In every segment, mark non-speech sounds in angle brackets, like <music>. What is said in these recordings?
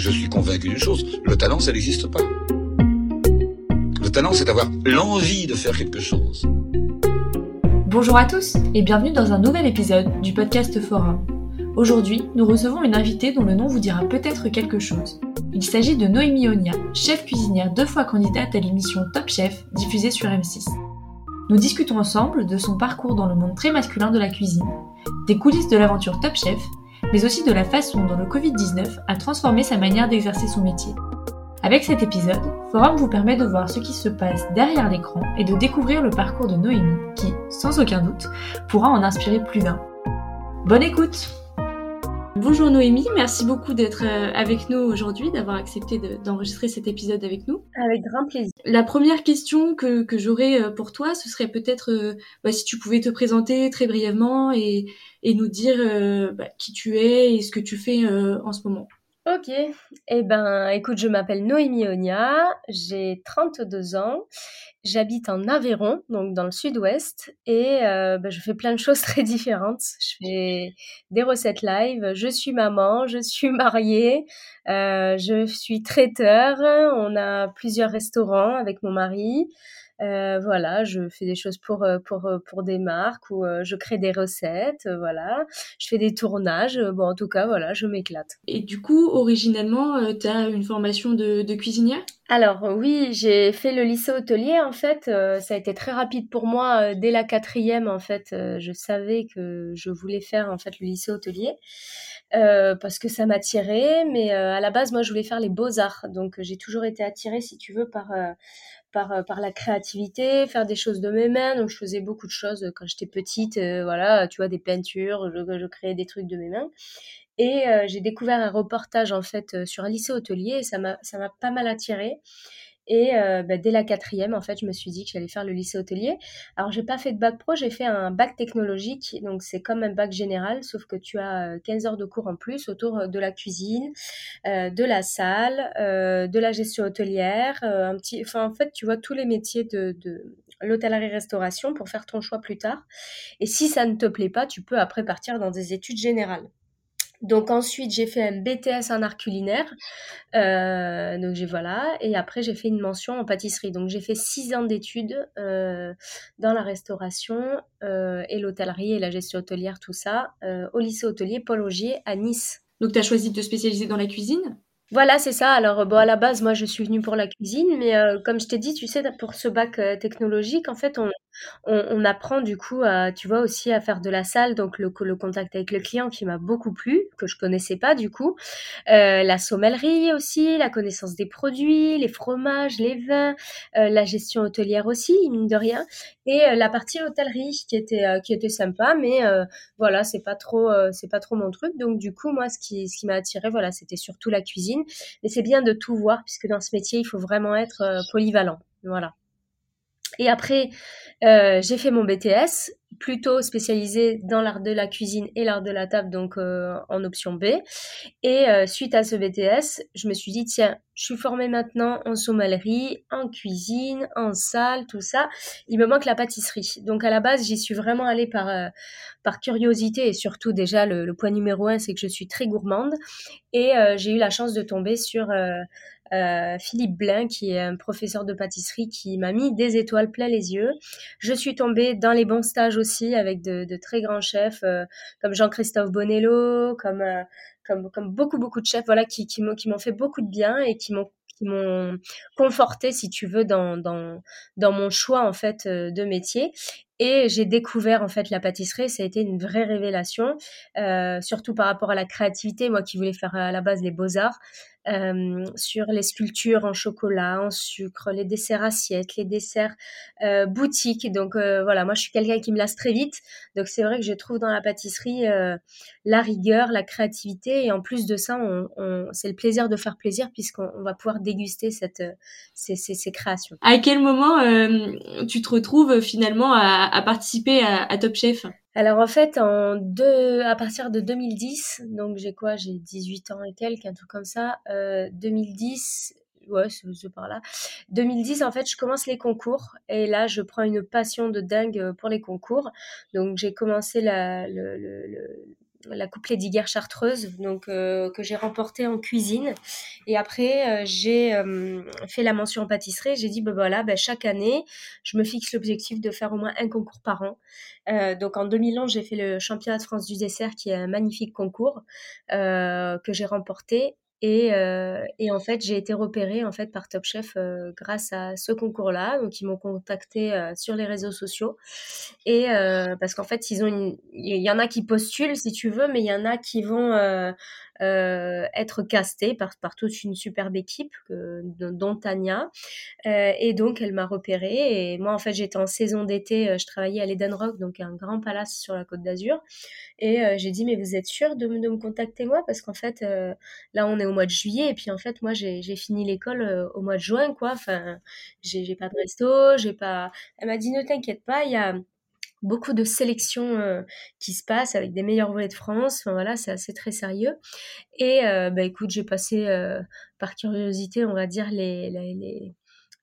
je suis convaincu d'une chose, le talent, ça n'existe pas. Le talent, c'est d'avoir l'envie de faire quelque chose. Bonjour à tous et bienvenue dans un nouvel épisode du podcast Forum. Aujourd'hui, nous recevons une invitée dont le nom vous dira peut-être quelque chose. Il s'agit de Noémie Onia, chef cuisinière deux fois candidate à l'émission Top Chef diffusée sur M6. Nous discutons ensemble de son parcours dans le monde très masculin de la cuisine, des coulisses de l'aventure Top Chef mais aussi de la façon dont le Covid-19 a transformé sa manière d'exercer son métier. Avec cet épisode, Forum vous permet de voir ce qui se passe derrière l'écran et de découvrir le parcours de Noémie qui, sans aucun doute, pourra en inspirer plus d'un. Bonne écoute Bonjour Noémie, merci beaucoup d'être euh, avec nous aujourd'hui, d'avoir accepté d'enregistrer cet épisode avec nous. Avec grand plaisir. La première question que, que j'aurais euh, pour toi, ce serait peut-être euh, bah, si tu pouvais te présenter très brièvement et, et nous dire bah, qui tu es et ce que tu fais en ce moment. Ok, eh ben écoute, je m'appelle Noémie Onia, j'ai 32 ans, j'habite en Aveyron, donc dans le sud-ouest, et euh, ben, je fais plein de choses <laughs> très différentes. Je fais des recettes live, je suis maman, je suis mariée, euh, je suis traiteur, on a plusieurs restaurants avec mon mari. Euh, voilà, je fais des choses pour euh, pour euh, pour des marques ou je crée des recettes, voilà. Je fais des tournages. Bon, en tout cas, voilà, je m'éclate. Et du coup, originellement, tu as une formation de, de cuisinière? Alors oui, j'ai fait le lycée hôtelier en fait. ça a été très rapide pour moi. dès la quatrième en fait, je savais que je voulais faire en fait le lycée hôtelier parce que ça m'attirait. Mais à la base, moi, je voulais faire les beaux arts. Donc j'ai toujours été attirée, si tu veux, par par, euh, par la créativité, faire des choses de mes mains. Donc, je faisais beaucoup de choses euh, quand j'étais petite. Euh, voilà, tu vois, des peintures, je, je, créais des trucs de mes mains. Et j'ai découvert un reportage, en fait, sur un lycée hôtelier et ça m'a pas mal attirée. Et euh, bah, dès la quatrième, en fait, je me suis dit que j'allais faire le lycée hôtelier. Alors, j'ai pas fait de bac pro, j'ai fait un bac technologique. Donc, c'est comme un bac général, sauf que tu as 15 heures de cours en plus autour de la cuisine, euh, de la salle, euh, de la gestion hôtelière, un petit, enfin, en fait, tu vois tous les métiers de, de l'hôtellerie-restauration pour faire ton choix plus tard. Et si ça ne te plaît pas, tu peux après partir dans des études générales. Donc ensuite j'ai fait un BTS en art culinaire, euh, donc j'ai voilà, et après j'ai fait une mention en pâtisserie. Donc j'ai fait six ans d'études euh, dans la restauration euh, et l'hôtellerie et la gestion hôtelière, tout ça, au lycée hôtelier Paul Augier à Nice. Donc tu as choisi de te spécialiser dans la cuisine? Voilà, c'est ça. Alors, bon, à la base, moi, je suis venue pour la cuisine, mais comme je t'ai dit, tu sais, pour ce bac technologique, en fait, on, on, apprend du coup à, tu vois, aussi à faire de la salle, donc le, contact avec le client qui m'a beaucoup plu, que je connaissais pas du coup, euh, la sommellerie aussi, la connaissance des produits, les fromages, les vins, euh, la gestion hôtelière aussi, mine de rien, et euh, la partie hôtellerie qui était qui était sympa, mais voilà, c'est pas trop c'est pas trop mon truc, donc du coup moi ce qui ce qui m'a attiré, voilà, c'était surtout la cuisine, mais c'est bien de tout voir puisque dans ce métier il faut vraiment être polyvalent, voilà. Et après, euh, j'ai fait mon BTS, plutôt spécialisé dans l'art de la cuisine et l'art de la table, donc euh, en option B. Et euh, suite à ce BTS, je me suis dit, tiens, je suis formée maintenant en sommellerie, en cuisine, en salle, tout ça. Il me manque la pâtisserie. Donc à la base, j'y suis vraiment allée par, par curiosité et surtout déjà, le, le point numéro un, c'est que je suis très gourmande. Et j'ai eu la chance de tomber sur euh, Philippe Blain, qui est un professeur de pâtisserie, qui m'a mis des étoiles plein les yeux. Je suis tombée dans les bons stages aussi avec de, très grands chefs euh, comme Jean-Christophe Bonello, comme, euh, comme, comme beaucoup beaucoup de chefs, voilà, qui, qui m'ont fait beaucoup de bien et qui m'ont qui m'ont conforté, si tu veux, dans, dans, dans mon choix en fait de métier. Et j'ai découvert en fait la pâtisserie, ça a été une vraie révélation, surtout par rapport à la créativité, moi qui voulais faire à la base les beaux-arts. Euh, sur les sculptures en chocolat, en sucre, les desserts assiettes, les desserts euh, boutiques. Donc euh, voilà, moi je suis quelqu'un qui me lasse très vite. Donc c'est vrai que je trouve dans la pâtisserie euh, la rigueur, la créativité et en plus de ça, on, on, c'est le plaisir de faire plaisir puisqu'on va pouvoir déguster cette, ces, ces, créations. À quel moment tu te retrouves finalement à, à participer à, à Top Chef? Alors en fait, en deux, à partir de 2010, donc j'ai quoi? J'ai 18 ans et quelques, un truc comme ça. Euh, 2010, ouais, c'est par là. 2010, en fait, je commence les concours et là, je prends une passion de dingue pour les concours. Donc j'ai commencé la, le, la Coupe Lédiguerre Chartreuse, donc que j'ai remportée en cuisine. Et après, j'ai fait la mention en pâtisserie. J'ai dit, ben voilà, ben, chaque année, je me fixe l'objectif de faire au moins un concours par an. donc en 2011, j'ai fait le championnat de France du dessert, qui est un magnifique concours que j'ai remporté. Et, euh, et, en fait, j'ai été repérée en fait par Top Chef euh, grâce à ce concours-là. Donc, ils m'ont contacté euh, sur les réseaux sociaux. Et parce qu'en fait, ils ont il y en a qui postulent si tu veux, mais il y en a qui vont euh, être castée par, par toute une superbe équipe, que, dont Tania. Euh, et donc, elle m'a repérée. Et moi, en fait, j'étais en saison d'été, euh, je travaillais à l'Eden Rock, donc un grand palace sur la côte d'Azur. Et j'ai dit, mais vous êtes sûr de, de me contacter moi? Parce qu'en fait, là, on est au mois de juillet. Et puis, en fait, moi, j'ai fini l'école au mois de juin, quoi. Enfin, j'ai pas de resto, j'ai pas... Elle m'a dit, ne t'inquiète pas, il y a beaucoup de sélections euh, qui se passent avec des meilleurs volets de France. Enfin voilà, c'est assez très sérieux. Et euh, bah écoute, j'ai passé euh, par curiosité, on va dire les, les,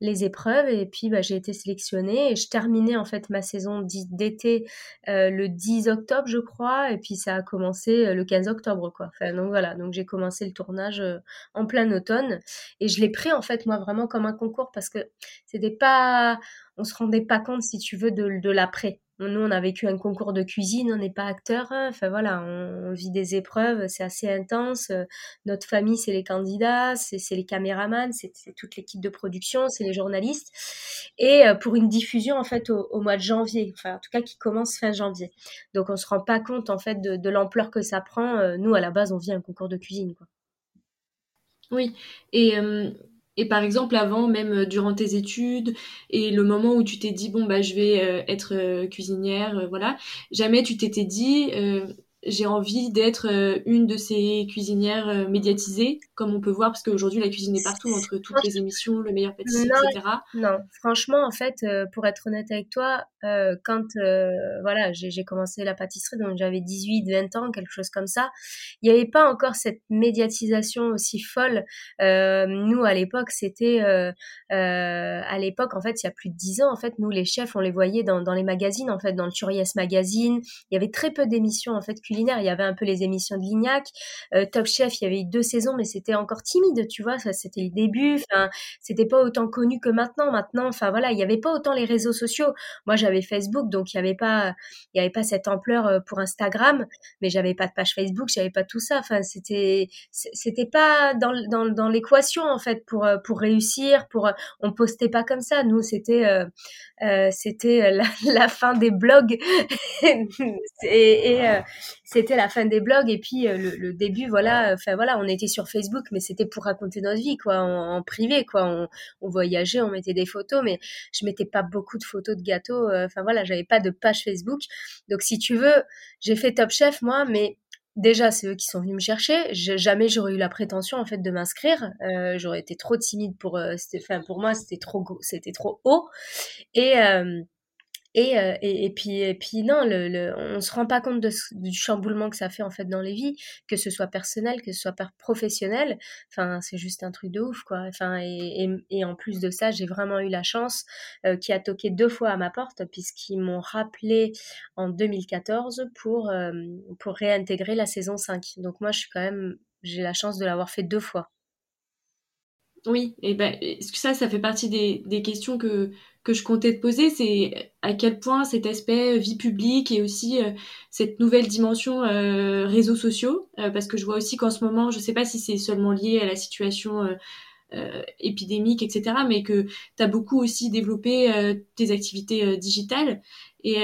les, épreuves et puis bah, j'ai été sélectionnée et je terminais en fait ma saison d'été le 10 octobre, je crois, et puis ça a commencé le 15 octobre quoi. Enfin donc voilà, donc j'ai commencé le tournage en plein automne et je l'ai pris en fait moi vraiment comme un concours parce que c'était pas on se rendait pas compte si tu veux de, de l'après nous, on a vécu un concours de cuisine, on n'est pas acteur. Hein. Enfin voilà, on, vit des épreuves, c'est assez intense. Notre famille, c'est les candidats, c'est les caméramans, c'est toute l'équipe de production, c'est les journalistes. Et euh, pour une diffusion en fait au, mois de janvier, enfin en tout cas qui commence fin janvier. Donc on se rend pas compte en fait de, l'ampleur que ça prend. Euh, nous, à la base, on vit un concours de cuisine, quoi. Oui, et et par exemple, avant, même euh, durant tes études, et le moment où tu t'es dit, bon, bah, je vais euh, être euh, cuisinière, voilà, jamais tu t'étais dit, j'ai envie d'être une de ces cuisinières médiatisées, comme on peut voir, parce qu'aujourd'hui la cuisine est partout, entre toutes les émissions, le meilleur pâtissier, etc. Non, franchement, en fait, pour être honnête avec toi, quand voilà, j'ai commencé la pâtisserie, donc j'avais 18, 20 ans, quelque chose comme ça, il n'y avait pas encore cette médiatisation aussi folle. nous, à l'époque, c'était, à l'époque, en fait, il y a plus de 10 ans, en fait, nous, les chefs, on les voyait dans, les magazines, en fait, dans le Turias Magazine, il y avait très peu d'émissions, en fait, culinaire. Il y avait un peu les émissions de Lignac, euh, Top Chef. Il y avait eu deux saisons, mais c'était encore timide, tu vois. C'était le début. C'était pas autant connu que maintenant. Maintenant, enfin voilà, il y avait pas autant les réseaux sociaux. Moi, j'avais Facebook, donc il y avait pas, il y avait pas cette ampleur euh, pour Instagram, mais j'avais pas de page Facebook, j'avais pas tout ça. Enfin, c'était, c'était pas dans, l'équation en fait pour euh, réussir. Pour, on postait pas comme ça. Nous, c'était euh, c'était <laughs> la, fin des blogs <laughs> et, c'était la fin des blogs et puis euh, le, début voilà enfin voilà on était sur Facebook mais c'était pour raconter notre vie quoi en, privé quoi on, on, voyageait on mettait des photos mais je mettais pas beaucoup de photos de gâteaux euh, enfin voilà j'avais pas de page Facebook. Donc si tu veux j'ai fait Top Chef moi mais déjà c'est eux qui sont venus me chercher. Jamais j'aurais eu la prétention en fait de m'inscrire. Euh, j'aurais été trop timide pour enfin pour moi c'était trop c'était trop haut. Et euh, et, et, puis, et puis non, le, le, on se rend pas compte du chamboulement que ça fait en fait dans les vies, que ce soit personnel, que ce soit professionnel. Enfin, c'est juste un truc de ouf, quoi. Enfin, et, et, en plus de ça, j'ai vraiment eu la chance euh, qui a toqué deux fois à ma porte, puisqu'ils m'ont rappelé en 2014 pour, euh, pour réintégrer la saison 5. Donc moi, je suis quand même, j'ai la chance de l'avoir fait deux fois. Oui, et ben ça, ça fait partie des, des questions que, que je comptais te poser, c'est à quel point cet aspect vie publique et aussi euh, cette nouvelle dimension euh, réseaux sociaux, euh, parce que je vois aussi qu'en ce moment, je ne sais pas si c'est seulement lié à la situation épidémique, etc., mais que tu as beaucoup aussi développé tes activités digitales et,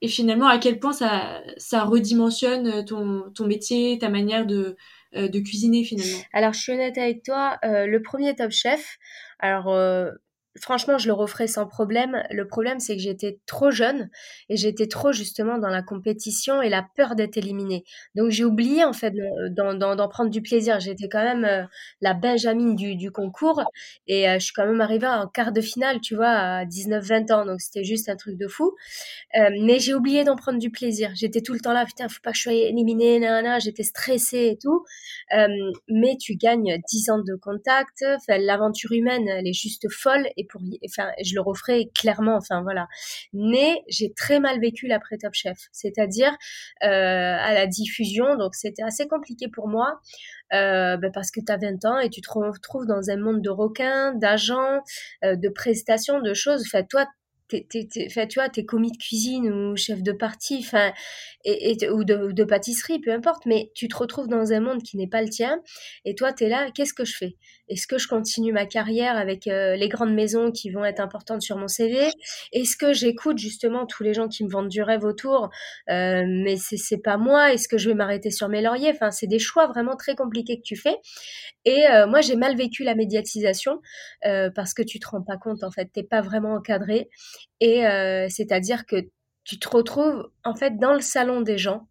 et, finalement à quel point ça, ça redimensionne ton, ton métier, ta manière de, euh, de cuisiner finalement. Alors je suis honnête avec toi, euh, le premier Top Chef, alors euh, franchement, je le referai sans problème. Le problème, c'est que j'étais trop jeune et j'étais trop justement dans la compétition et la peur d'être éliminée. Donc j'ai oublié en fait d'en prendre du plaisir. J'étais quand même euh, la Benjamine du, concours et euh, je suis quand même arrivée en quart de finale, tu vois, à 19-20 ans. Donc c'était juste un truc de fou. Euh, mais j'ai oublié d'en prendre du plaisir. J'étais tout le temps là, putain, faut pas que je sois éliminée, nanana. J'étais stressée et tout. mais tu gagnes 10 ans de contact. L'aventure humaine, elle est juste folle. Et je le referai clairement, enfin voilà. Mais j'ai très mal vécu l'après Top Chef, c'est-à-dire euh, à la diffusion, donc c'était assez compliqué pour moi. Euh, ben parce que tu as 20 ans et tu te retrouves dans un monde de requins, d'agents, euh, de prestations, de choses. Enfin, toi, fait tu vois, t'es commis de cuisine ou chef de partie, enfin, et, ou, de, pâtisserie, peu importe, mais tu te retrouves dans un monde qui n'est pas le tien, et toi, t'es là, qu'est-ce que je fais? Est-ce que je continue ma carrière avec euh, les grandes maisons qui vont être importantes sur mon CV Est-ce que j'écoute justement tous les gens qui me vendent du rêve autour, euh, mais c'est pas moi? Est-ce que je vais m'arrêter sur mes lauriers? Enfin, c'est des choix vraiment très compliqués que tu fais, et euh, moi, j'ai mal vécu la médiatisation, parce que tu te rends pas compte, en fait, t'es pas vraiment encadré, et euh, c'est-à-dire que tu te retrouves en fait dans le salon des gens.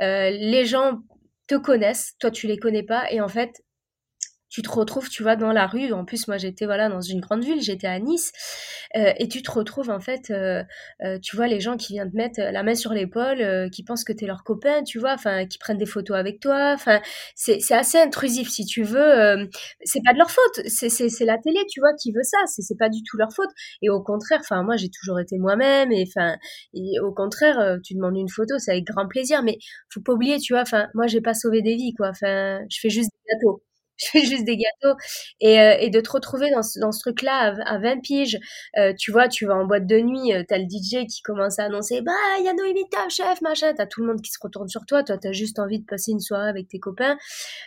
Euh, les gens te connaissent, toi tu les connais pas, et en fait tu te retrouves, tu vois, dans la rue. En plus, moi, j'étais voilà dans une grande ville, j'étais à Nice, euh, et tu te retrouves en fait, euh, euh, tu vois, les gens qui viennent te mettre la main sur l'épaule, qui pensent que tu es leur copain, tu vois, enfin, qui prennent des photos avec toi. Enfin, c'est assez intrusif, si tu veux. c'est pas de leur faute, c'est la télé, tu vois, qui veut ça. C'est pas du tout leur faute. Et au contraire, enfin, moi, j'ai toujours été moi-même, et enfin, au contraire, tu demandes une photo, c'est avec grand plaisir. Mais faut pas oublier, tu vois, enfin, moi, j'ai pas sauvé des vies, quoi. Enfin, je fais juste des gâteaux <laughs> je fais juste des gâteaux. Et, euh, de te retrouver dans ce, dans ce truc là à, à 20 piges euh, tu vois tu vas en boîte de nuit euh, t'as le DJ qui commence à annoncer bah il y a Noémie Top chef machin. T'as tout le monde qui se retourne sur toi. Toi t'as juste envie de passer une soirée avec tes copains.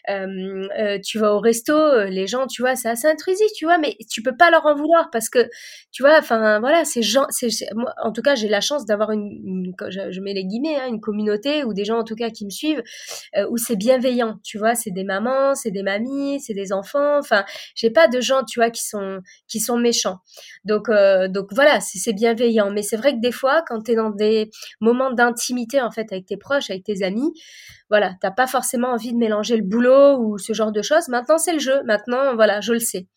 Euh, tu vas au resto les gens tu vois c'est assez intrusif tu vois mais tu peux pas leur en vouloir parce que tu vois enfin voilà ces gens c'est moi en tout cas j'ai la chance d'avoir une, je, mets les guillemets hein, une communauté ou des gens en tout cas qui me suivent où c'est bienveillant tu vois. C'est des mamans c'est des mamies c'est des enfants. Enfin, j'ai pas de gens, tu vois, qui sont qui sont méchants. Donc euh, donc voilà, c'est bienveillant. Mais c'est vrai que des fois, quand tu es dans des moments d'intimité en fait avec tes proches, avec tes amis, voilà, t'as pas forcément envie de mélanger le boulot ou ce genre de choses. Maintenant, c'est le jeu. Maintenant, voilà, je le sais.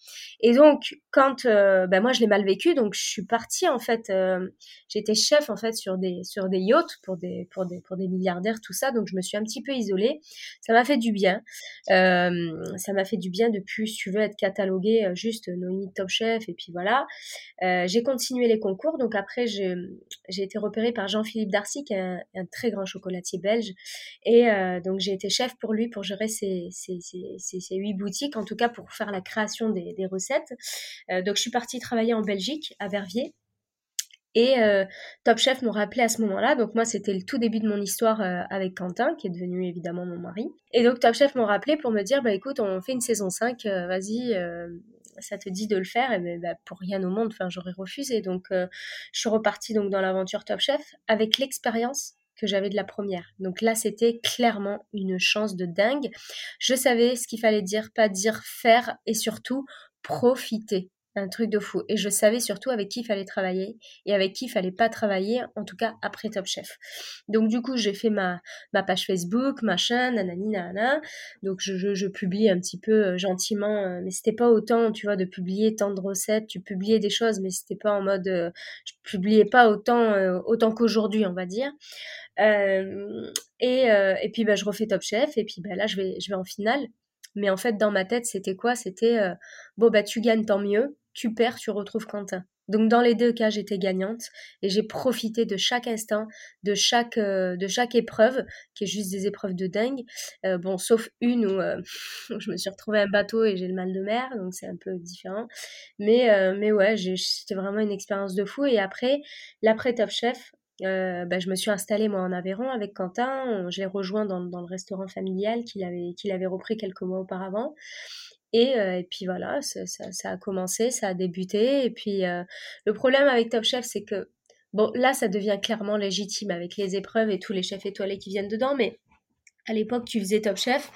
Et donc, quand, euh, ben moi, je l'ai mal vécu, donc je suis partie en fait. Euh, J'étais chef en fait sur des sur des yachts pour des pour des pour des milliardaires, tout ça. Donc, je me suis un petit peu isolée. Ça m'a fait du bien. Euh, ça m'a fait du bien de plus, si tu veux, être cataloguée euh, juste Noémie Top Chef. Et puis voilà. J'ai continué les concours. Donc après, j'ai j'ai été repérée par Jean-Philippe Darcy, qui est un, un, très grand chocolatier belge, et euh, donc j'ai été chef pour lui pour gérer ses, huit boutiques, en tout cas pour faire la création des, recettes. Euh, donc je suis partie travailler en Belgique, à Verviers. Et euh, Top Chef m'ont rappelé à ce moment-là. Donc moi, c'était le tout début de mon histoire avec Quentin, qui est devenu évidemment mon mari. Et donc Top Chef m'ont rappelé pour me dire, bah écoute, on fait une saison 5, vas-y, ça te dit de le faire. Et ben, bah, pour rien au monde, enfin, j'aurais refusé. Donc je suis repartie donc dans l'aventure Top Chef avec l'expérience que j'avais de la première. Donc là, c'était clairement une chance de dingue. Je savais ce qu'il fallait dire, pas dire, faire et surtout profiter. Un truc de fou. Et je savais surtout avec qui il fallait travailler et avec qui il fallait pas travailler, en tout cas après Top Chef. Donc du coup, j'ai fait ma, ma page Facebook, machin, nanani, nanana. Donc je, je, publie un petit peu euh, gentiment, euh, mais c'était pas autant, tu vois, de publier tant de recettes. Tu publiais des choses, mais c'était pas en mode, euh, je publiais pas autant, autant qu'aujourd'hui, on va dire. Euh, et, euh, et puis bah, je refais Top Chef et puis bah, là je vais, je vais en finale. Mais en fait dans ma tête c'était quoi? C'était euh, bon bah tu gagnes tant mieux, tu perds tu retrouves Quentin. Donc dans les deux cas, j'étais gagnante et j'ai profité de chaque instant, de chaque de chaque épreuve, qui est juste des épreuves de dingue. bon, sauf une où, <laughs> je me suis retrouvée un bateau et j'ai le mal de mer, donc c'est un peu différent. Mais mais ouais, c'était vraiment une expérience de fou. Et après, l'après Top Chef, euh, bah, je me suis installée moi en Aveyron avec Quentin. Je l'ai rejoint dans, dans, le restaurant familial qu'il avait, qu'il avait repris quelques mois auparavant. Et, euh, et puis voilà, ça, ça, a commencé, ça a débuté. Et puis euh, le problème avec Top Chef, c'est que bon, là, ça devient clairement légitime avec les épreuves et tous les chefs étoilés qui viennent dedans. Mais à l'époque, tu faisais Top Chef,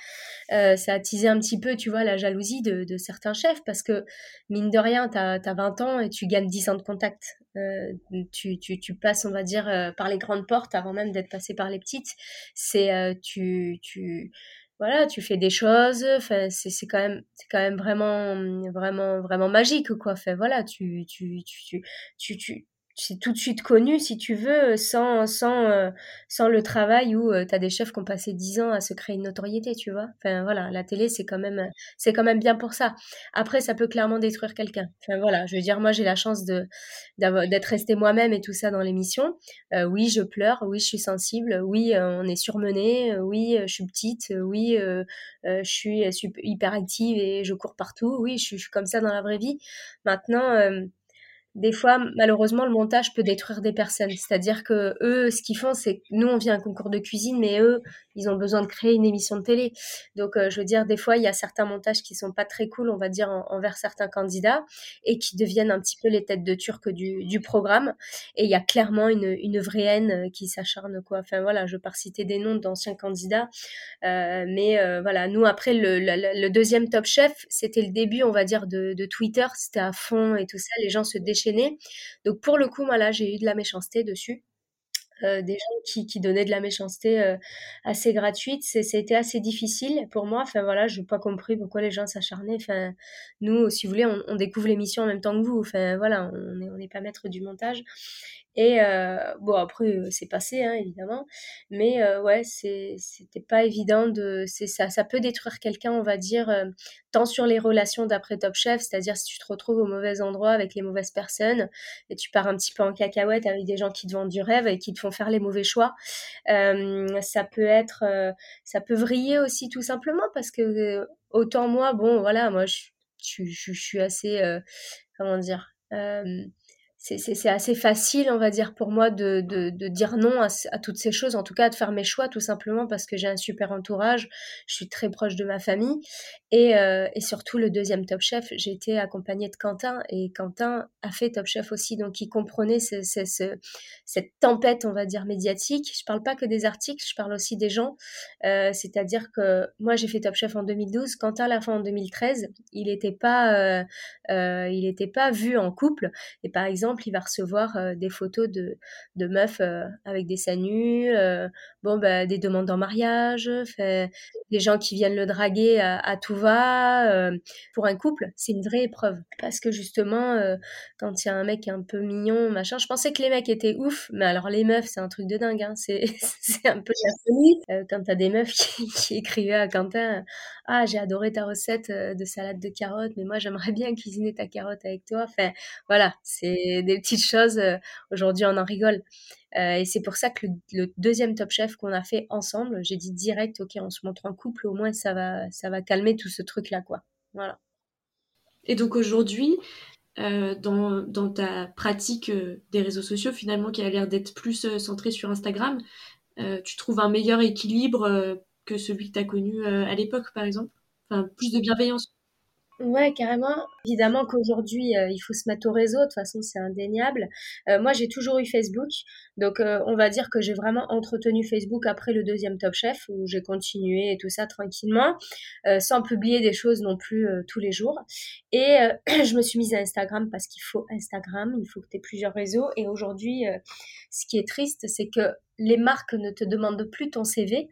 euh, ça a teasé un petit peu, tu vois, la jalousie de, de certains chefs parce que, mine de rien, tu as, 20 ans et tu gagnes 10 ans de contact. Euh, tu, tu, tu, passes, on va dire, par les grandes portes avant même d'être passé par les petites. C'est, tu, tu, voilà, tu fais des choses. Enfin, c'est, c'est quand même, c'est quand même vraiment, vraiment, vraiment magique, quoi. Enfin, voilà, tu, tu, tu, tu, tu c'est tout de suite connu, si tu veux, sans, sans, euh, sans le travail où euh, tu as des chefs qui ont passé 10 ans à se créer une notoriété, tu vois. Enfin, voilà, la télé, c'est quand même, c'est quand même bien pour ça. Après, ça peut clairement détruire quelqu'un. Enfin, voilà, je veux dire, moi, j'ai la chance de, d'être restée moi-même et tout ça dans l'émission. Euh, oui, je pleure, oui, je suis sensible, oui, on est surmené, oui, je suis petite, oui, je suis hyper active et je cours partout, oui, je, je suis comme ça dans la vraie vie. Maintenant, des fois, malheureusement, le montage peut détruire des personnes. C'est-à-dire que eux, ce qu'ils font, c'est que nous, on vient à un concours de cuisine, mais eux, ils ont besoin de créer une émission de télé. Donc, euh, je veux dire, des fois, il y a certains montages qui sont pas très cool, on va dire, envers certains candidats et qui deviennent un petit peu les têtes de turc du, programme. Et il y a clairement une, vraie haine euh, qui s'acharne, quoi. Enfin, voilà, je pas citer des noms d'anciens candidats. Euh, mais voilà, nous, après, le, deuxième Top Chef, c'était le début, on va dire, de, de Twitter. C'était à fond et tout ça. Les gens se donc pour le coup, moi là, j'ai eu de la méchanceté dessus. Euh, des gens qui, donnaient de la méchanceté euh, assez gratuite. C'était assez difficile pour moi. Enfin voilà, je n'ai pas compris pourquoi les gens s'acharnaient. Enfin, nous, si vous voulez, on, découvre l'émission en même temps que vous. Enfin voilà, on n'est pas maître du montage. Et euh, bon, après, euh, c'est passé, hein, évidemment. Mais euh, ouais, c'était pas évident de. Ça, ça peut détruire quelqu'un, on va dire, tant sur les relations d'après Top Chef, c'est-à-dire si tu te retrouves au mauvais endroit avec les mauvaises personnes et tu pars un petit peu en cacahuète avec des gens qui te vendent du rêve et qui te font faire les mauvais choix. Ça peut être. ça peut vriller aussi, tout simplement, parce que autant moi, bon, voilà, moi, je suis assez. comment dire c'est assez facile, on va dire, pour moi de, dire non à, toutes ces choses, en tout cas de faire mes choix tout simplement parce que j'ai un super entourage, je suis très proche de ma famille. Et, euh, surtout le deuxième Top Chef, j'ai été accompagnée de Quentin et Quentin a fait Top Chef aussi, donc il comprenait ce, ce, ce, cette tempête, on va dire, médiatique. Je parle pas que des articles, je parle aussi des gens, euh, c'est-à-dire que moi j'ai fait Top Chef en 2012, Quentin l'a fait en 2013, il n'était pas, euh, il pas vu en couple. Et par exemple il va recevoir euh, des photos de, de meufs euh, avec des seins nus, euh, bon, bah, des demandes en mariage, des gens qui viennent le draguer à, tout va. pour un couple, c'est une vraie épreuve. Parce que justement, quand il y a un mec un peu mignon, machin, je pensais que les mecs étaient ouf, mais alors les meufs, c'est un truc de dingue. Hein. C'est, <laughs> un peu la quand t'as des meufs qui, qui écrivaient à Quentin ah j'ai adoré ta recette de salade de carottes mais moi j'aimerais bien <laughs> cuisiner ta carotte avec toi enfin voilà c'est des petites choses. Euh, aujourd'hui, on en rigole. Euh, et c'est pour ça que le, deuxième Top Chef qu'on a fait ensemble, j'ai dit direct, ok, on se montre en couple, au moins ça va, ça va calmer tout ce truc-là, quoi. Voilà. Et donc aujourd'hui, euh, dans, dans, ta pratique des réseaux sociaux, finalement, qui a l'air d'être plus centrée sur Instagram, tu trouves un meilleur équilibre que celui que tu as connu à l'époque, par exemple Enfin, plus de bienveillance Ouais, carrément. Évidemment qu'aujourd'hui, euh, il faut se mettre au réseau. De toute façon, c'est indéniable. Euh, moi, j'ai toujours eu Facebook. Donc, euh, on va dire que j'ai vraiment entretenu Facebook après le deuxième Top Chef, où j'ai continué et tout ça tranquillement, sans publier des choses non plus tous les jours. Et <clears throat> je me suis mise à Instagram parce qu'il faut Instagram, il faut que tu aies plusieurs réseaux. Et aujourd'hui, ce qui est triste, c'est que les marques ne te demandent plus ton CV,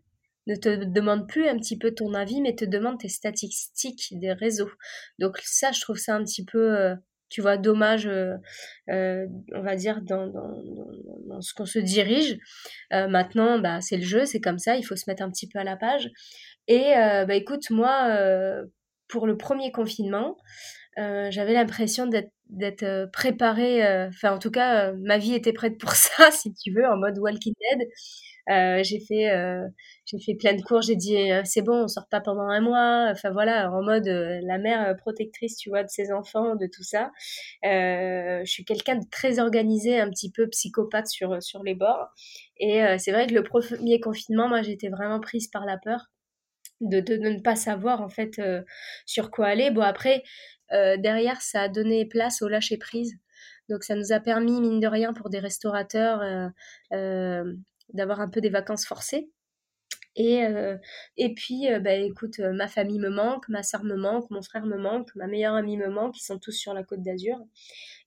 ne te demande plus un petit peu ton avis, mais te demande tes statistiques des réseaux. Donc ça, je trouve ça un petit peu, euh, tu vois, dommage, euh, euh, on va dire, dans, dans, dans ce qu'on se dirige. maintenant, bah, c'est le jeu, c'est comme ça, il faut se mettre un petit peu à la page. Et bah, écoute, moi, pour le premier confinement, j'avais l'impression d'être d'être préparée, enfin en tout cas, ma vie était prête pour <laughs> ça, si tu veux, en mode Walking Dead. Euh, j'ai fait euh, j'ai fait plein de cours j'ai dit euh, c'est bon on sort pas pendant un mois. Enfin voilà en mode la mère protectrice tu vois de ses enfants de tout ça. Je suis quelqu'un de très organisé un petit peu psychopathe sur sur les bords. Et c'est vrai que le premier confinement moi j'étais vraiment prise par la peur de, de, ne pas savoir en fait sur quoi aller. Bon après derrière ça a donné place au lâcher prise donc ça nous a permis, mine de rien, pour des restaurateurs, euh, euh, d'avoir un peu des vacances forcées. Et, euh, et puis, euh, bah, écoute, euh, ma famille me manque, ma soeur me manque, mon frère me manque, ma meilleure amie me manque, ils sont tous sur la côte d'Azur.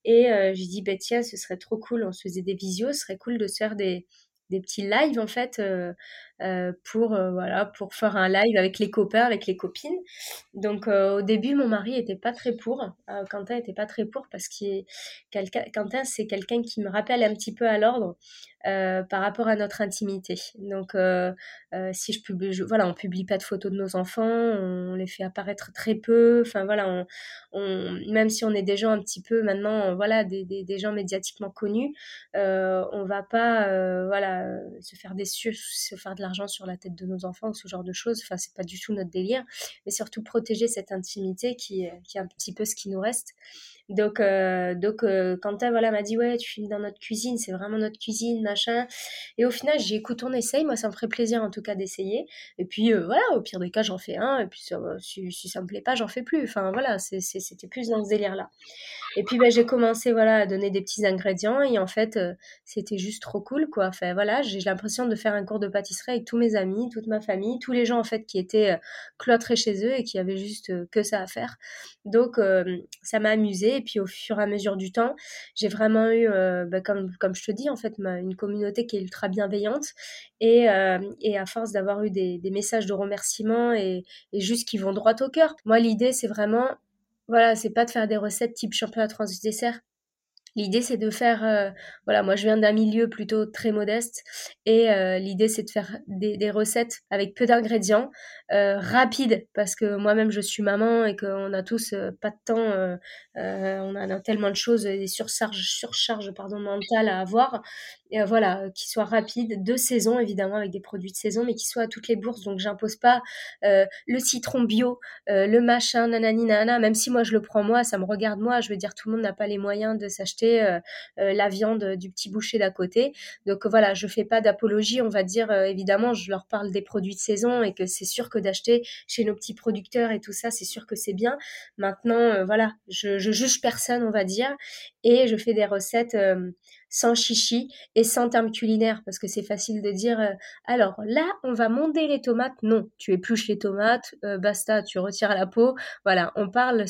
Et j'ai dit, bah, tiens, ce serait trop cool, on se faisait des visios, ce serait cool de se faire des, des petits lives en fait pour voilà pour faire un live avec les copains, avec les copines. Donc au début, mon mari était pas très pour. Quentin était pas très pour parce que Quentin c'est quelqu'un qui me rappelle un petit peu à l'ordre. Euh, par rapport à notre intimité. Donc, euh, euh, si je publie, voilà, on publie pas de photos de nos enfants, on les fait apparaître très peu. Enfin voilà, on, même si on est des gens un petit peu maintenant, voilà, des, des, des gens médiatiquement connus, on va pas, voilà, se faire des se faire de sur la tête de nos enfants ou ce genre de choses. Enfin, c'est pas du tout notre délire, mais surtout protéger cette intimité qui, qui est un petit peu ce qui nous reste. Donc, euh, donc euh, Quentin voilà, m'a dit Ouais, tu finis dans notre cuisine, c'est vraiment notre cuisine, machin. Et au final, j'ai écoute, on essaye. Moi, ça me ferait plaisir en tout cas d'essayer. Et puis, euh, voilà, au pire des cas, j'en fais un. Et puis, si, si, ça me plaît pas, j'en fais plus. Enfin, voilà, c'était plus dans ce délire-là. Et puis, ben, j'ai commencé voilà, à donner des petits ingrédients. Et en fait, c'était juste trop cool, quoi. Enfin, voilà, j'ai l'impression de faire un cours de pâtisserie avec tous mes amis, toute ma famille, tous les gens, en fait, qui étaient cloîtrés chez eux et qui avaient juste que ça à faire. Donc, ça m'a amusé et puis au fur et à mesure du temps, j'ai vraiment eu, euh, bah, comme, comme je te dis, en fait, une communauté qui est ultra bienveillante. Et, euh, et à force d'avoir eu des, des, messages de remerciement et, juste qui vont droit au cœur. Moi, l'idée, c'est vraiment, voilà, c'est pas de faire des recettes type championnat du dessert. L'idée, c'est de faire, euh, voilà, moi je viens d'un milieu plutôt très modeste et l'idée, c'est de faire des, recettes avec peu d'ingrédients, euh, rapides, parce que moi-même je suis maman et qu'on a tous pas de temps, on a tellement de choses, des surcharges, surcharge, pardon, mentales à avoir, et, voilà, qui soit rapide, de saison évidemment, avec des produits de saison, mais qui soit à toutes les bourses, donc j'impose pas le citron bio, le machin, nanani, nanana, même si moi je le prends moi, ça me regarde moi, je veux dire, tout le monde n'a pas les moyens de s'acheter euh, euh, la viande du petit boucher d'à côté. Donc voilà, je fais pas d'apologie, on va dire euh, évidemment, je leur parle des produits de saison et que c'est sûr que d'acheter chez nos petits producteurs et tout ça, c'est sûr que c'est bien. Maintenant, voilà, je, juge personne, on va dire, et je fais des recettes sans chichi et sans termes culinaires parce que c'est facile de dire alors là on va monder les tomates non tu épluches les tomates basta tu retires la peau voilà on parle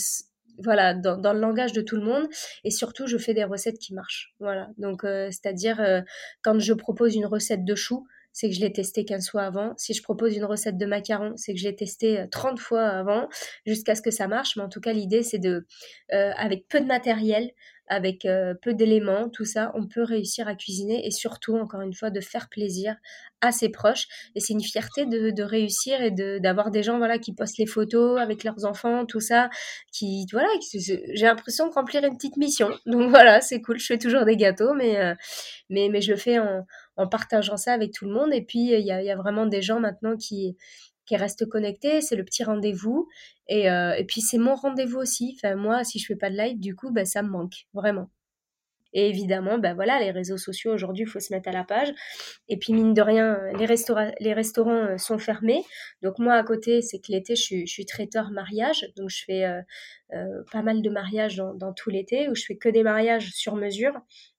voilà, dans, le langage de tout le monde. Et surtout, je fais des recettes qui marchent. Voilà. Donc, euh, c'est-à-dire, euh, quand je propose une recette de choux, c'est que je l'ai testé 15 fois avant. Si je propose une recette de macarons, c'est que je l'ai testé 30 euh, fois avant, jusqu'à ce que ça marche. Mais en tout cas, l'idée, c'est de, avec peu de matériel, avec euh, peu d'éléments, tout ça, on peut réussir à cuisiner et surtout, encore une fois, de faire plaisir à ses proches. Et c'est une fierté de, réussir et d'avoir des gens voilà qui postent les photos avec leurs enfants, tout ça, qui voilà, j'ai l'impression de remplir une petite mission. Donc voilà, c'est cool. Je fais toujours des gâteaux, mais euh, mais mais je le fais en, en partageant ça avec tout le monde. Et puis il y a, vraiment des gens maintenant qui qui reste connecté, c'est le petit rendez-vous. Et, euh, et puis c'est mon rendez-vous aussi. Enfin, moi, si je fais pas de live, du coup, bah, ça me manque, vraiment. Et évidemment, ben voilà, les réseaux sociaux aujourd'hui, il faut se mettre à la page. Et puis mine de rien, les, les restaurants euh, sont fermés. Donc moi à côté, c'est que l'été, je suis, traiteur mariage, donc je fais euh, pas mal de mariages dans, tout l'été où je fais que des mariages sur mesure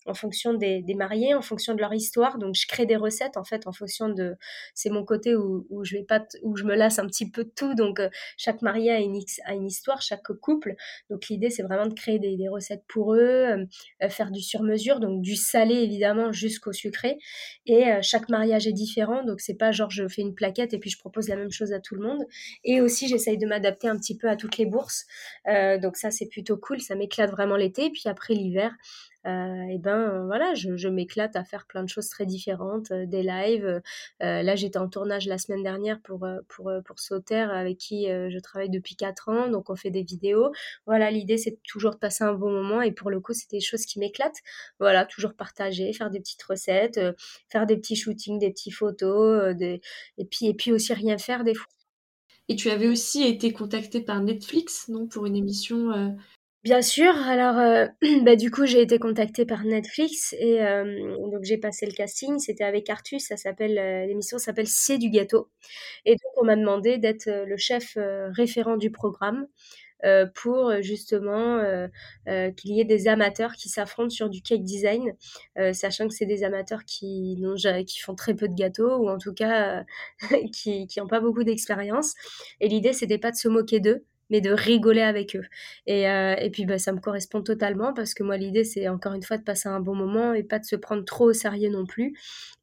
en fonction des, mariés, en fonction de leur histoire. Donc je crée des recettes en fait en fonction de c'est mon côté où, je vais pas où je me lasse un petit peu de tout. Donc euh, chaque marié a une, a une histoire, chaque couple. Donc l'idée c'est vraiment de créer des, recettes pour eux, euh, euh, faire du sur mesure, donc du salé évidemment jusqu'au sucré. Et chaque mariage est différent, donc c'est pas genre je fais une plaquette et puis je propose la même chose à tout le monde. Et aussi j'essaye de m'adapter un petit peu à toutes les bourses. Euh, donc ça c'est plutôt cool, ça m'éclate vraiment l'été. Puis après l'hiver, euh, et ben voilà, je, m'éclate à faire plein de choses très différentes, euh, des lives. Là, j'étais en tournage la semaine dernière pour pour avec qui je travaille depuis 4 ans, donc on fait des vidéos. Voilà, l'idée c'est toujours de passer un bon moment et pour le coup, c'est des choses qui m'éclatent. Voilà, toujours partager, faire des petites recettes, faire des petits shootings, des petites photos, et puis et puis aussi rien faire des fois. Et tu avais aussi été contactée par Netflix, non, pour une émission euh, Bien sûr, alors euh, <clears throat> bah, du coup j'ai été contactée par Netflix et euh, donc j'ai passé le casting, c'était avec Artus, euh, l'émission s'appelle C'est du gâteau. Et donc on m'a demandé d'être le chef référent du programme pour justement qu'il y ait des amateurs qui s'affrontent sur du cake design, sachant que c'est des amateurs qui font très peu de gâteaux ou en tout cas <laughs> qui qui n'ont pas beaucoup d'expérience. Et l'idée c'était pas de se moquer d'eux mais de rigoler avec eux. Et, euh, et puis bah, ça me correspond totalement parce que moi l'idée c'est encore une fois de passer un bon moment et pas de se prendre trop au sérieux non plus.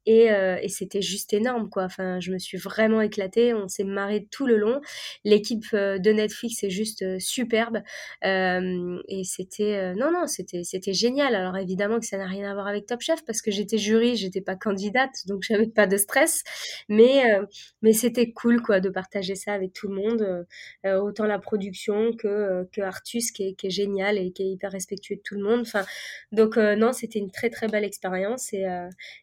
Et, euh, et c'était juste énorme quoi. Enfin, je me suis vraiment éclatée. On s'est marré tout le long. L'équipe euh, de Netflix est juste superbe. Et c'était non non c'était c'était génial. Alors évidemment que ça n'a rien à voir avec Top Chef parce que j'étais jury, j'étais pas candidate, donc j'avais pas de stress. Mais mais c'était cool quoi de partager ça avec tout le monde. autant la production que que Artus qui est, génial et qui est hyper respectueux de tout le monde. Enfin donc non c'était une très très belle expérience et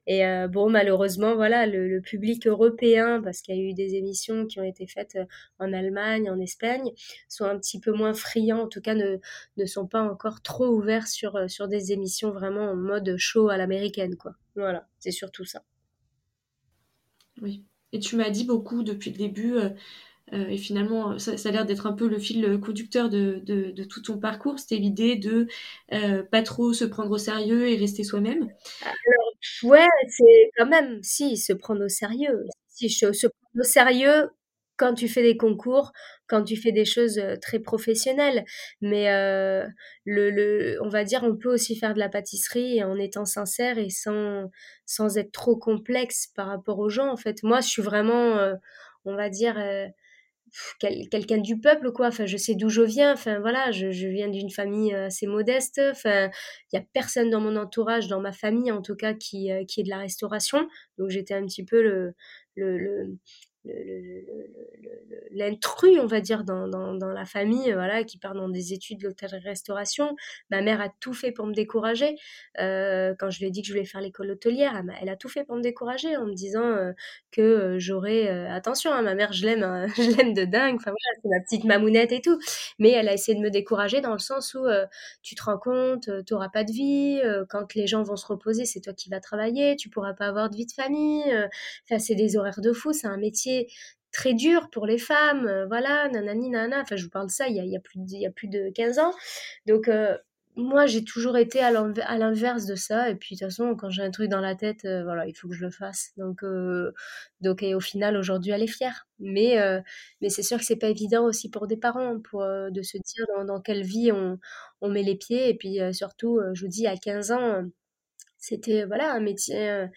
et bon malheureusement, voilà, le, public européen, parce qu'il y a eu des émissions qui ont été faites euh, en Allemagne, en Espagne, sont un petit peu moins friands, en tout cas ne, ne sont pas encore trop ouverts sur, euh, sur des émissions vraiment en mode show à l'américaine, quoi. Voilà, c'est surtout ça. Oui. Et tu m'as dit beaucoup depuis le début, euh, et finalement, ça, a l'air d'être un peu le fil conducteur de, de, tout ton parcours. C'était l'idée de pas trop se prendre au sérieux et rester soi-même. Ouais, c'est quand même, si, se prendre au sérieux. Si, se prendre au sérieux quand tu fais des concours, quand tu fais des choses très professionnelles. Mais le, le, on va dire, on peut aussi faire de la pâtisserie en étant sincère et sans, sans être trop complexe par rapport aux gens. En fait, moi, je suis vraiment, on va dire, quelqu'un du peuple quoi. Enfin je sais d'où je viens. Enfin voilà je, je viens d'une famille euh, assez modeste. Enfin il y a personne dans mon entourage dans ma famille en tout cas qui euh, qui est de la restauration. Donc j'étais un petit peu le le, le l'intrus, on va dire, dans, dans, la famille, voilà, qui part dans des études d'hôtellerie-restauration. Ma mère a tout fait pour me décourager. Euh, quand je lui ai dit que je voulais faire l'école hôtelière, elle, a tout fait pour me décourager en me disant euh, que euh, j'aurais... Euh, attention, hein, ma mère, je l'aime, hein, <laughs> je l'aime de dingue. Enfin voilà, c'est ma petite mamounette et tout. Mais elle a essayé de me décourager dans le sens où tu te rends compte, tu n'auras pas de vie. quand les gens vont se reposer, c'est toi qui vas travailler. Tu pourras pas avoir de vie de famille. Enfin, c'est des horaires de fou. C'est un métier très dur pour les femmes, euh, voilà, nanani, nana. Enfin, je vous parle de ça il y a, plus, de, y a plus de 15 ans. Donc, euh, moi, j'ai toujours été à l'inverse de ça. Et puis, de toute façon, quand j'ai un truc dans la tête, euh, voilà, il faut que je le fasse. Donc, donc au final, aujourd'hui, elle est fière. Mais, mais c'est sûr que c'est pas évident aussi pour des parents, de se dire dans, quelle vie on met les pieds. Et puis, surtout, je vous dis, à 15 ans, c'était voilà un métier euh,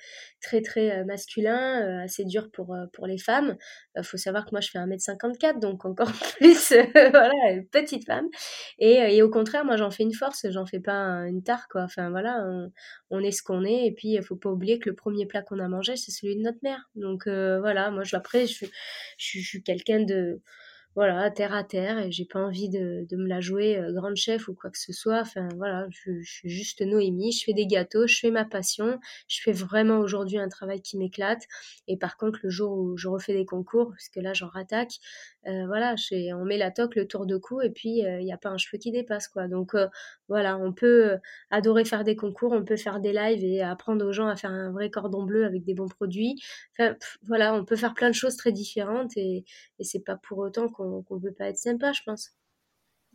très très euh, masculin, euh, assez dur pour pour les femmes. Faut savoir que moi je fais 1m54 donc encore <laughs> plus voilà petite femme et, et au contraire moi j'en fais une force, j'en fais pas une tare quoi. Enfin voilà, on, est ce qu'on est et puis il faut pas oublier que le premier plat qu'on a mangé c'est celui de notre mère. Donc voilà, moi je après je, je suis quelqu'un de voilà, terre à terre, et j'ai pas envie de, de, me la jouer euh, grande chef ou quoi que ce soit. Enfin, voilà, je, suis juste Noémie, je fais des gâteaux, je fais ma passion, je fais vraiment aujourd'hui un travail qui m'éclate. Et par contre, le jour où je refais des concours, parce que là, j'en rattaque, euh, voilà, on met la toque, le tour de cou, et puis il euh, n'y a pas un cheveu qui dépasse, quoi. Donc, euh, voilà, on peut adorer faire des concours, on peut faire des lives et apprendre aux gens à faire un vrai cordon bleu avec des bons produits. Enfin, voilà, on peut faire plein de choses très différentes, et, et c'est pas pour autant qu'on qu'on ne peut pas être sympa, je pense.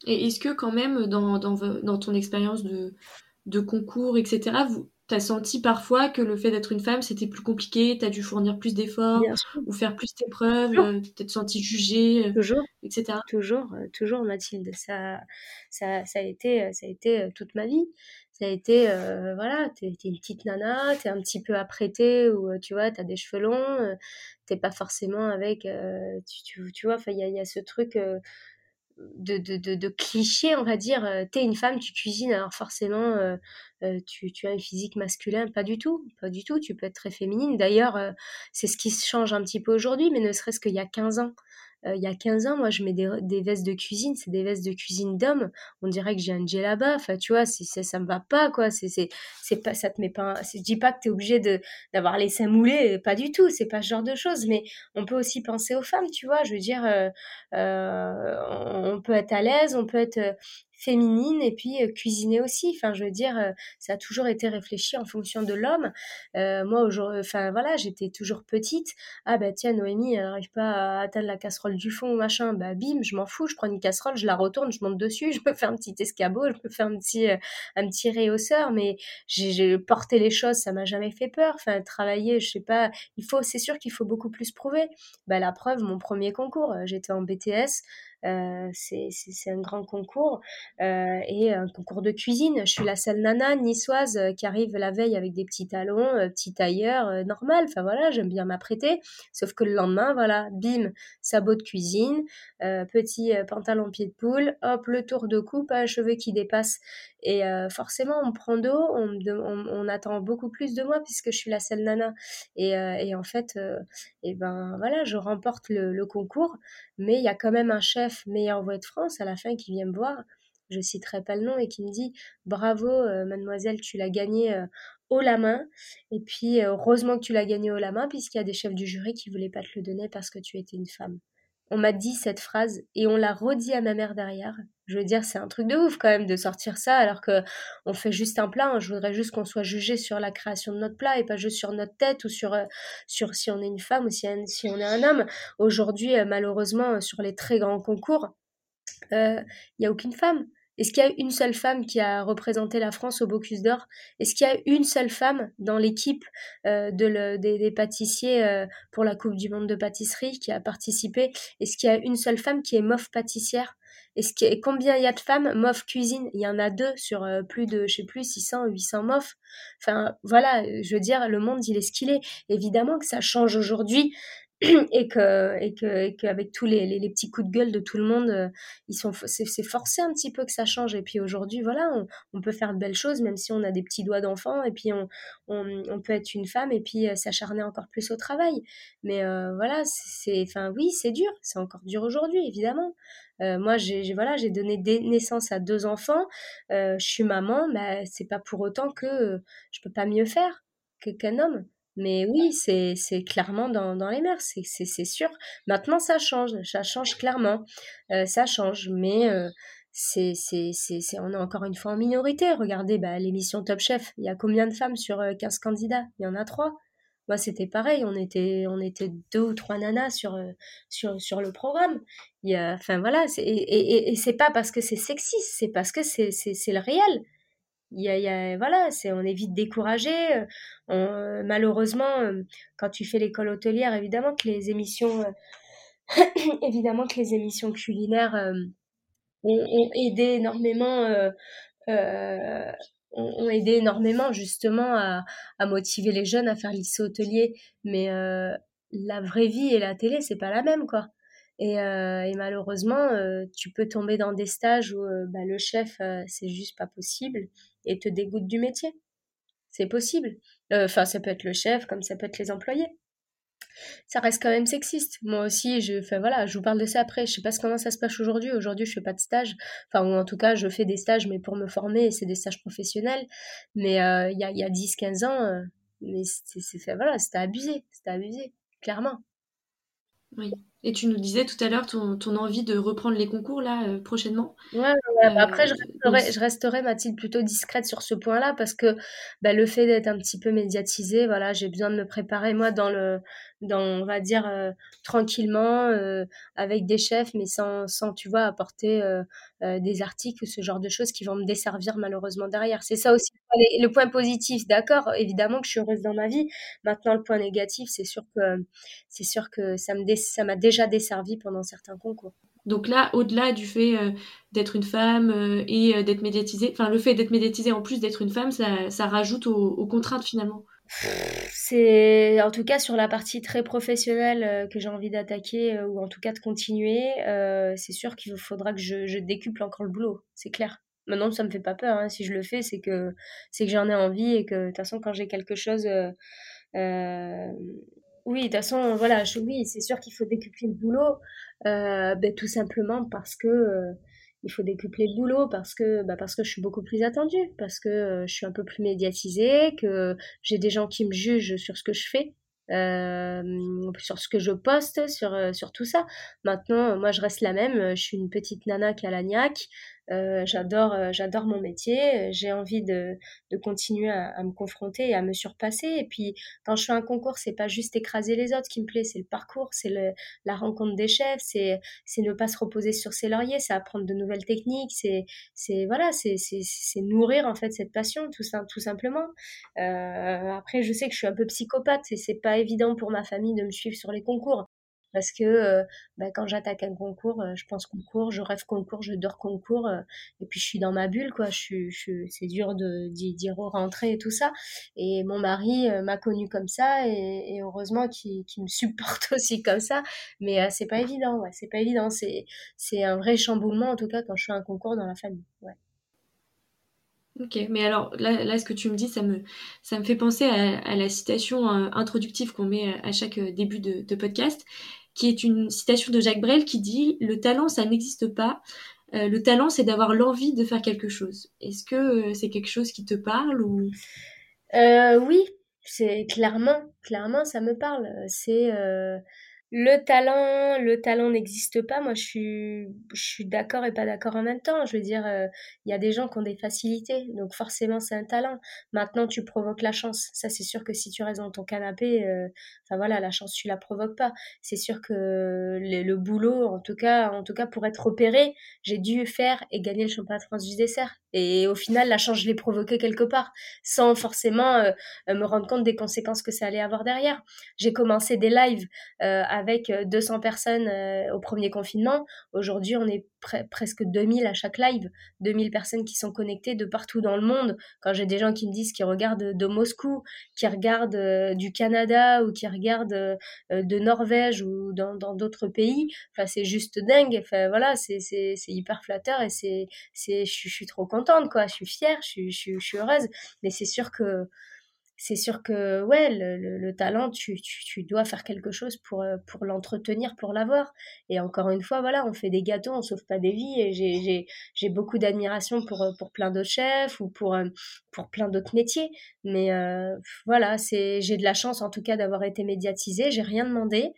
Et est-ce que quand même, dans, dans, dans ton expérience de, de concours, etc., tu as senti parfois que le fait d'être une femme, c'était plus compliqué, tu as dû fournir plus d'efforts ou faire plus d'épreuves, euh, tu t'es senti jugée, euh, toujours, etc. Toujours, euh, toujours Mathilde, ça, ça, ça, a été, ça a été toute ma vie. Été, voilà, t'es es une petite nana, t'es un petit peu apprêtée, ou tu vois, t'as des cheveux longs, t'es pas forcément avec, tu, tu, tu, vois, il y a, ce truc de, de, de, on va dire. T'es une femme, tu cuisines, alors forcément, euh, tu, tu, as un physique masculin. Pas du tout, pas du tout. Tu peux être très féminine. D'ailleurs, c'est ce qui se change un petit peu aujourd'hui, mais ne serait-ce qu'il y a 15 ans. Euh, il y a 15 ans, moi, je mets des, des vestes de cuisine, c'est des vestes de cuisine d'homme. On dirait que j'ai un là-bas. Enfin, tu vois, c'est, ça, ça me va pas, quoi. C'est, c'est, c'est pas, ça te met pas, je dis pas que tu es obligé de, d'avoir les seins moulés, pas du tout. C'est pas ce genre de choses. Mais on peut aussi penser aux femmes, tu vois. Je veux dire, euh, euh, on peut être à l'aise, on peut être féminine et puis cuisiner aussi. Enfin, je veux dire, ça a toujours été réfléchi en fonction de l'homme. Moi, aujourd'hui, enfin voilà, j'étais toujours petite. Ah bah tiens, Noémie, elle n'arrive pas à atteindre la casserole du fond, machin. Bah bim, je m'en fous, je prends une casserole, je la retourne, je monte dessus, je me fais un petit escabeau, je me fais un petit, un petit réhausseur. Mais j'ai porté les choses, ça m'a jamais fait peur. Enfin, travailler, je sais pas, il faut, c'est sûr qu'il faut beaucoup plus prouver. Bah la preuve, mon premier concours, j'étais en BTS. C'est un grand concours et un concours de cuisine. Je suis la seule nana niçoise qui arrive la veille avec des petits talons, petits tailleurs, normal. Enfin voilà, j'aime bien m'apprêter. Sauf que le lendemain, voilà, bim, sabot de cuisine, petit pantalon pied de poule, hop, le tour de coupe, un cheveu qui dépasse. Et forcément, on prend d'eau, on, on, attend beaucoup plus de moi puisque je suis la seule nana. Et, et en fait, et ben voilà, je remporte le concours, mais il y a quand même un chef meilleur voix de France à la fin qui vient me voir je citerai pas le nom, et qui me dit bravo mademoiselle, tu l'as gagné haut la main. Et puis heureusement que tu l'as gagné haut la main, puisqu'il y a des chefs du jury qui voulaient pas te le donner parce que tu étais une femme. On m'a dit cette phrase et on l'a redit à ma mère derrière. Je veux dire, c'est un truc de ouf quand même de sortir ça alors que on fait juste un plat. Je voudrais juste qu'on soit jugé sur la création de notre plat et pas juste sur notre tête ou sur, euh, si on est une femme ou si, on est un homme. Aujourd'hui, euh, malheureusement, sur les très grands concours, il euh, n'y a aucune femme. Est-ce qu'il y a une seule femme qui a représenté la France au Bocuse d'Or? Est-ce qu'il y a une seule femme dans l'équipe euh, de des, pâtissiers euh, pour la Coupe du Monde de pâtisserie qui a participé? Est-ce qu'il y a une seule femme qui est mof pâtissière? Est-ce que, combien il y a de femmes mof cuisine? Il y en a deux sur euh, plus de, je sais plus, 600, 800 mof. Enfin, voilà, je veux dire, le monde, il est ce qu'il est. Évidemment que ça change aujourd'hui <clears throat> et que et que qu'avec tous les, les, petits coups de gueule de tout le monde euh, ils sont c'est forcé un petit peu que ça change. Et puis aujourd'hui voilà on, peut faire de belles choses même si on a des petits doigts d'enfant et puis on, on, peut être une femme et puis euh, s'acharner encore plus au travail. Mais euh, voilà c'est enfin oui c'est dur. C'est encore dur aujourd'hui évidemment. Moi j'ai voilà j'ai donné naissance à deux enfants. Je suis maman mais c'est pas pour autant que je peux pas mieux faire qu'un homme mais oui, c'est clairement dans, dans les mers, c'est sûr. Maintenant, ça change, ça change clairement. Euh, ça change, mais euh, c'est c'est on est encore une fois en minorité. Regardez bah, l'émission Top Chef, il y a combien de femmes sur 15 euh, candidats? Il y en a trois. Moi, c'était pareil, on était, on était deux ou trois nanas sur, sur, sur le programme. Il y a, enfin voilà, et, et, et c'est pas parce que c'est sexiste, c'est parce que c'est le réel il y a, voilà, c'est, on est vite découragé. Euh, euh, malheureusement, euh, quand tu fais l'école hôtelière, évidemment que les émissions, <coughs> évidemment que les émissions culinaires ont, aidé énormément, ont, aidé énormément justement à, motiver les jeunes à faire lycée hôtelier. Mais la vraie vie et la télé, c'est pas la même, quoi. Et, et malheureusement, tu peux tomber dans des stages où bah, le chef, c'est juste pas possible et te dégoûte du métier. C'est possible. Euh, enfin, ça peut être le chef, comme ça peut être les employés. Ça reste quand même sexiste. Moi aussi, je voilà, je vous parle de ça après. Je sais pas comment ça se passe aujourd'hui. Aujourd'hui, je fais pas de stage. Enfin, ou en tout cas, je fais des stages, mais pour me former, c'est des stages professionnels. Mais euh, il y a, y a 10-15 ans, euh, mais c'est voilà, c'était abusé, c'était abusé, clairement. Oui. Et tu nous disais tout à l'heure ton, ton, envie de reprendre les concours là euh, prochainement. Ouais, bah, après je euh, resterai, je resterai, Mathilde plutôt discrète sur ce point-là parce que bah, le fait d'être un petit peu médiatisée, voilà, j'ai besoin de me préparer moi dans le, dans on va dire euh, tranquillement avec des chefs, mais sans, sans tu vois apporter des articles ou ce genre de choses qui vont me desservir malheureusement derrière. C'est ça aussi le point positif, d'accord, évidemment que je suis heureuse dans ma vie. Maintenant le point négatif, c'est sûr que c'est sûr que ça me ça m'a déjà desservi pendant certains concours. Donc là, au-delà du fait euh, d'être une femme euh, et euh, d'être médiatisée, enfin le fait d'être médiatisée en plus d'être une femme, ça, ça rajoute aux, contraintes finalement. C'est en tout cas sur la partie très professionnelle que j'ai envie d'attaquer ou en tout cas de continuer, c'est sûr qu'il faudra que je, je, décuple encore le boulot, c'est clair. Maintenant, ça me fait pas peur. Hein. Si je le fais, c'est que c'est que j'en ai envie et que de toute façon, quand j'ai quelque chose oui, de toute façon, voilà, oui, c'est sûr qu'il faut décupler le boulot, euh, ben, tout simplement parce que euh, il faut décupler le boulot parce que bah, parce que je suis beaucoup plus attendue, parce que euh, je suis un peu plus médiatisée, que j'ai des gens qui me jugent sur ce que je fais. sur ce que je poste, sur, sur tout ça. Maintenant, moi, je reste la même. Je suis une petite nana qui a l'agnac. Euh, j'adore, euh, j'adore mon métier. J'ai envie de, continuer à, me confronter et à me surpasser. Et puis, quand je fais un concours, c'est pas juste écraser les autres qui me plaît, c'est le parcours, c'est la rencontre des chefs, c'est, ne pas se reposer sur ses lauriers, c'est apprendre de nouvelles techniques, c'est, voilà, c'est, nourrir en fait cette passion, tout ça, tout simplement. Euh, après, je sais que je suis un peu psychopathe et c'est pas évident pour ma famille de me suivre sur les concours. Parce que euh, bah, quand j'attaque un concours, euh, je pense concours, je rêve concours, je dors concours, euh, et puis je suis dans ma bulle, quoi. C'est dur d'y rentrer et tout ça. Et mon mari m'a connue comme ça, et, heureusement qu'il me supporte <laughs> aussi comme ça. Mais c'est pas évident, ouais, c'est pas évident. C'est un vrai chamboulement en tout cas quand je fais un concours dans la famille. Ouais. Ok, mais alors là, là, ce que tu me dis, ça me, ça me fait penser à, la citation introductive qu'on met à chaque début de, podcast qui est une citation de Jacques Brel qui dit Le talent, ça n'existe pas. Euh, le talent, c'est d'avoir l'envie de faire quelque chose. Est-ce que euh, c'est quelque chose qui te parle ou? Euh, Oui, c'est clairement, clairement, ça me parle. C'est le talent, le talent n'existe pas. Moi, je suis, je suis d'accord et pas d'accord en même temps. Je veux dire, euh, il y a des gens qui ont des facilités, donc forcément c'est un talent. Maintenant, tu provoques la chance. Ça, c'est sûr que si tu restes dans ton canapé, euh, enfin voilà, la chance tu la provoques pas. C'est sûr que le, boulot, en tout cas, en tout cas pour être opéré, j'ai dû faire et gagner le championnat de France du dessert. Et au final, la chance, je l'ai provoquée quelque part, sans forcément euh, me rendre compte des conséquences que ça allait avoir derrière. J'ai commencé des lives avec 200 personnes au premier confinement. Aujourd'hui, on est presque 2000 à chaque live, 2000 personnes qui sont connectées de partout dans le monde. Quand j'ai des gens qui me disent qu'ils regardent de Moscou, qui regardent du Canada ou qui regardent de Norvège ou dans d'autres pays, enfin c'est juste dingue. Enfin voilà, c'est hyper flatteur et c'est je suis trop contente quoi. Je suis fière, je suis heureuse. Mais c'est sûr que c'est sûr que ouais, le, talent, tu, tu, dois faire quelque chose pour, euh, pour l'entretenir, pour l'avoir. Et encore une fois, voilà, on fait des gâteaux, on sauve pas des vies. Et j'ai beaucoup d'admiration pour, euh, pour plein d'autres chefs ou pour, euh, plein d'autres métiers. Mais voilà, c'est j'ai de la chance en tout cas d'avoir été médiatisée. J'ai rien demandé.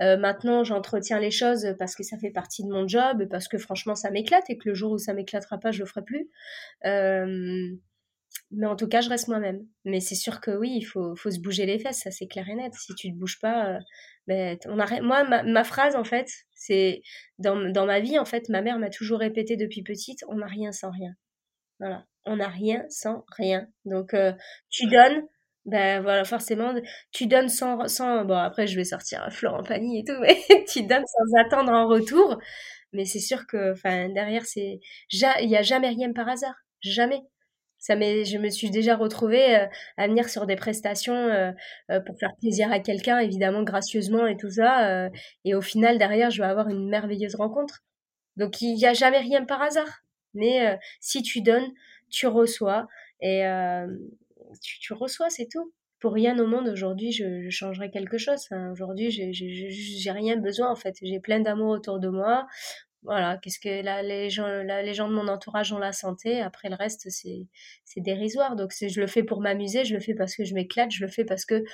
maintenant, j'entretiens les choses parce que ça fait partie de mon job parce que franchement, ça m'éclate et que le jour où ça m'éclatera pas, je le ferai plus. Mais en tout cas, je reste moi-même. Mais c'est sûr que oui, il faut, faut se bouger les fesses, ça c'est clair et net. Si tu te bouges pas, euh, ben, on arrête. Moi, ma, ma, phrase, en fait, c'est dans, dans ma vie, en fait, ma mère m'a toujours répété depuis petite on n'a rien sans rien. Voilà. On n'a rien sans rien. Donc, euh, tu donnes, ben voilà, forcément, tu donnes sans, sans. Bon, après, je vais sortir Florent Pagny et tout, mais <laughs> tu donnes sans attendre en retour. Mais c'est sûr que, enfin, derrière, c'est. Il n'y a jamais rien par hasard. Jamais ça je me suis déjà retrouvée euh, à venir sur des prestations euh, euh, pour faire plaisir à quelqu'un, évidemment gracieusement et tout ça. et au final, derrière, je vais avoir une merveilleuse rencontre. Donc, il n'y a jamais rien par hasard. Mais si tu donnes, tu reçois. Et tu, reçois, c'est tout. Pour rien au monde, aujourd'hui, je, changerai quelque chose. aujourd'hui, j'ai rien besoin, en fait. J'ai plein d'amour autour de moi voilà, qu'est-ce que là, les gens, les gens de mon entourage ont la santé. Après le reste, c'est, c'est dérisoire. Donc je le fais pour m'amuser, je le fais parce que je m'éclate, je le fais parce que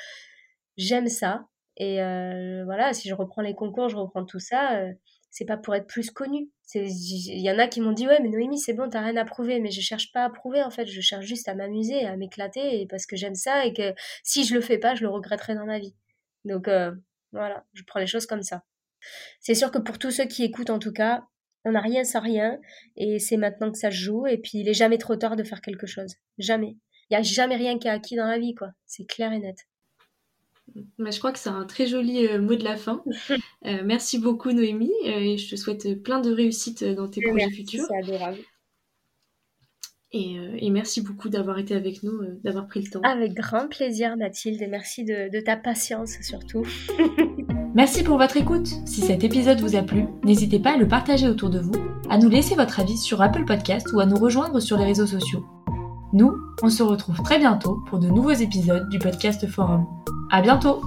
j'aime ça. Et euh, voilà, si je reprends les concours, je reprends tout ça. Euh, c'est pas pour être plus connu. Il y en a qui m'ont dit ouais mais Noémie c'est bon t'as rien à prouver mais je cherche pas à prouver en fait je cherche juste à m'amuser à m'éclater et parce que j'aime ça et que si je le fais pas je le regretterai dans ma vie donc euh, voilà je prends les choses comme ça c'est sûr que pour tous ceux qui écoutent en tout cas, on n'a rien sans rien et c'est maintenant que ça se joue et puis il est jamais trop tard de faire quelque chose. Jamais. Il n'y a jamais rien qui est acquis dans la vie quoi. C'est clair et net. Mais je crois que c'est un très joli euh, mot de la fin. <laughs> Euh, merci beaucoup Noémie euh, et je te souhaite plein de réussite dans tes projets futurs. C'est adorable. Et, merci beaucoup d'avoir été avec nous, d'avoir pris le temps. Avec grand plaisir Mathilde et merci de ta patience surtout. <laughs> Merci pour votre écoute. Si cet épisode vous a plu, n'hésitez pas à le partager autour de vous, à nous laisser votre avis sur Apple Podcast ou à nous rejoindre sur les réseaux sociaux. Nous, on se retrouve très bientôt pour de nouveaux épisodes du podcast Forum. À bientôt!